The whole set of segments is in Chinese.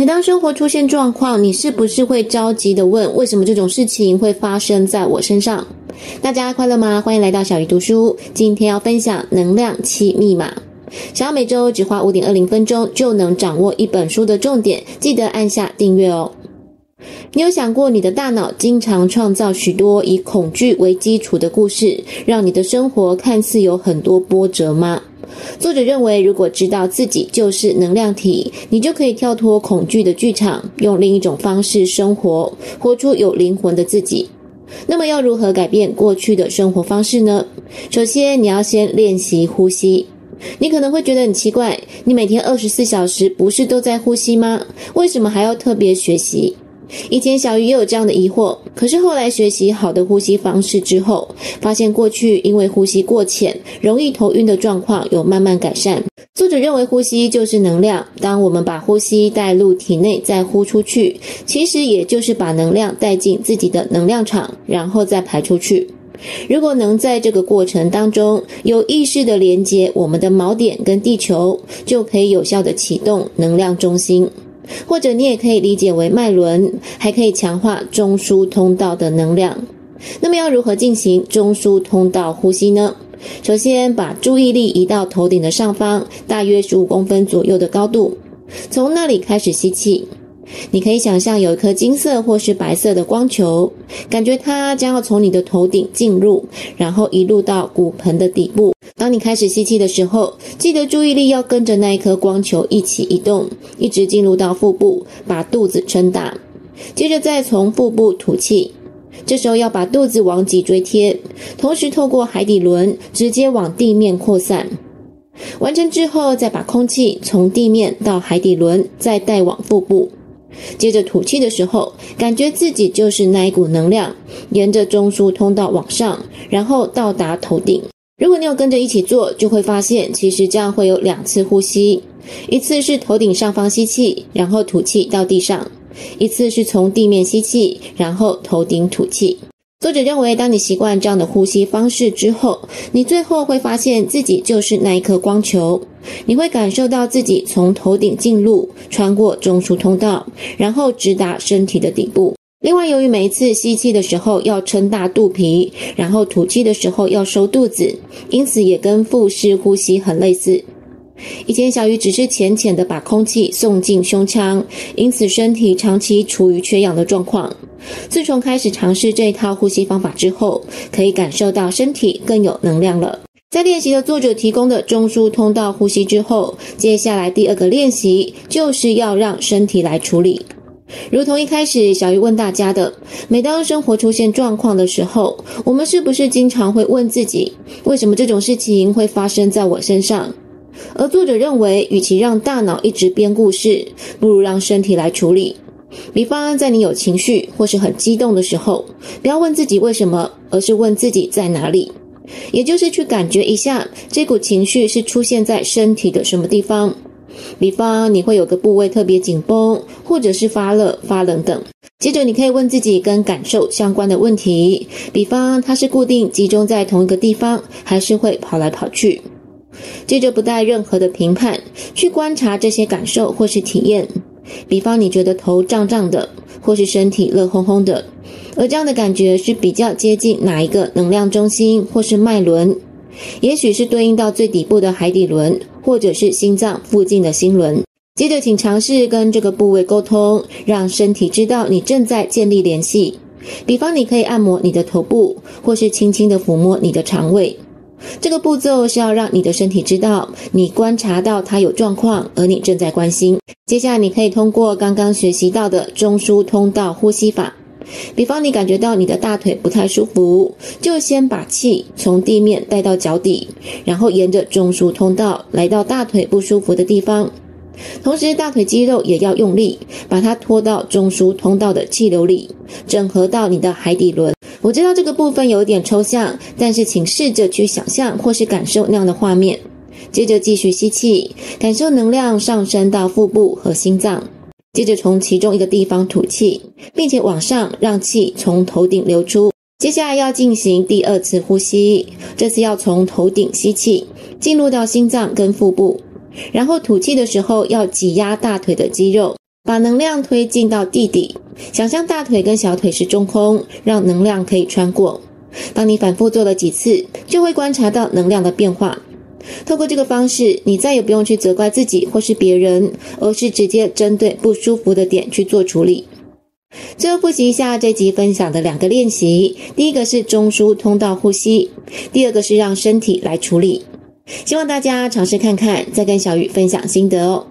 每当生活出现状况，你是不是会着急地问：为什么这种事情会发生在我身上？大家快乐吗？欢迎来到小鱼读书。今天要分享能量七密码。想要每周只花五点二零分钟就能掌握一本书的重点，记得按下订阅哦。你有想过，你的大脑经常创造许多以恐惧为基础的故事，让你的生活看似有很多波折吗？作者认为，如果知道自己就是能量体，你就可以跳脱恐惧的剧场，用另一种方式生活，活出有灵魂的自己。那么，要如何改变过去的生活方式呢？首先，你要先练习呼吸。你可能会觉得很奇怪，你每天二十四小时不是都在呼吸吗？为什么还要特别学习？以前小鱼也有这样的疑惑，可是后来学习好的呼吸方式之后，发现过去因为呼吸过浅，容易头晕的状况有慢慢改善。作者认为呼吸就是能量，当我们把呼吸带入体内再呼出去，其实也就是把能量带进自己的能量场，然后再排出去。如果能在这个过程当中有意识地连接我们的锚点跟地球，就可以有效地启动能量中心。或者你也可以理解为脉轮，还可以强化中枢通道的能量。那么要如何进行中枢通道呼吸呢？首先把注意力移到头顶的上方，大约十五公分左右的高度，从那里开始吸气。你可以想象有一颗金色或是白色的光球，感觉它将要从你的头顶进入，然后一路到骨盆的底部。当你开始吸气的时候，记得注意力要跟着那一颗光球一起移动，一直进入到腹部，把肚子撑大。接着再从腹部吐气，这时候要把肚子往脊椎贴，同时透过海底轮直接往地面扩散。完成之后，再把空气从地面到海底轮，再带往腹部。接着吐气的时候，感觉自己就是那一股能量，沿着中枢通道往上，然后到达头顶。如果你有跟着一起做，就会发现其实这样会有两次呼吸，一次是头顶上方吸气，然后吐气到地上；一次是从地面吸气，然后头顶吐气。作者认为，当你习惯这样的呼吸方式之后，你最后会发现自己就是那一颗光球。你会感受到自己从头顶进入，穿过中枢通道，然后直达身体的底部。另外，由于每一次吸气的时候要撑大肚皮，然后吐气的时候要收肚子，因此也跟腹式呼吸很类似。以前小鱼只是浅浅的把空气送进胸腔，因此身体长期处于缺氧的状况。自从开始尝试这一套呼吸方法之后，可以感受到身体更有能量了。在练习了作者提供的中枢通道呼吸之后，接下来第二个练习就是要让身体来处理。如同一开始小鱼问大家的，每当生活出现状况的时候，我们是不是经常会问自己，为什么这种事情会发生在我身上？而作者认为，与其让大脑一直编故事，不如让身体来处理。比方，在你有情绪或是很激动的时候，不要问自己为什么，而是问自己在哪里，也就是去感觉一下这股情绪是出现在身体的什么地方。比方，你会有个部位特别紧绷，或者是发热、发冷等。接着，你可以问自己跟感受相关的问题，比方，它是固定集中在同一个地方，还是会跑来跑去？接着，不带任何的评判，去观察这些感受或是体验。比方，你觉得头胀胀的，或是身体热烘烘的，而这样的感觉是比较接近哪一个能量中心或是脉轮？也许是对应到最底部的海底轮，或者是心脏附近的心轮。接着，请尝试跟这个部位沟通，让身体知道你正在建立联系。比方，你可以按摩你的头部，或是轻轻的抚摸你的肠胃。这个步骤是要让你的身体知道，你观察到它有状况，而你正在关心。接下来，你可以通过刚刚学习到的中枢通道呼吸法，比方你感觉到你的大腿不太舒服，就先把气从地面带到脚底，然后沿着中枢通道来到大腿不舒服的地方。同时，大腿肌肉也要用力，把它拖到中枢通道的气流里，整合到你的海底轮。我知道这个部分有点抽象，但是请试着去想象或是感受那样的画面。接着继续吸气，感受能量上升到腹部和心脏。接着从其中一个地方吐气，并且往上让气从头顶流出。接下来要进行第二次呼吸，这次要从头顶吸气，进入到心脏跟腹部。然后吐气的时候要挤压大腿的肌肉，把能量推进到地底，想象大腿跟小腿是中空，让能量可以穿过。当你反复做了几次，就会观察到能量的变化。透过这个方式，你再也不用去责怪自己或是别人，而是直接针对不舒服的点去做处理。最后复习一下这集分享的两个练习：第一个是中枢通道呼吸，第二个是让身体来处理。希望大家尝试看看，再跟小鱼分享心得哦。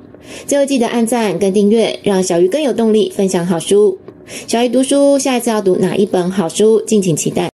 最后记得按赞跟订阅，让小鱼更有动力分享好书。小鱼读书，下一次要读哪一本好书？敬请期待。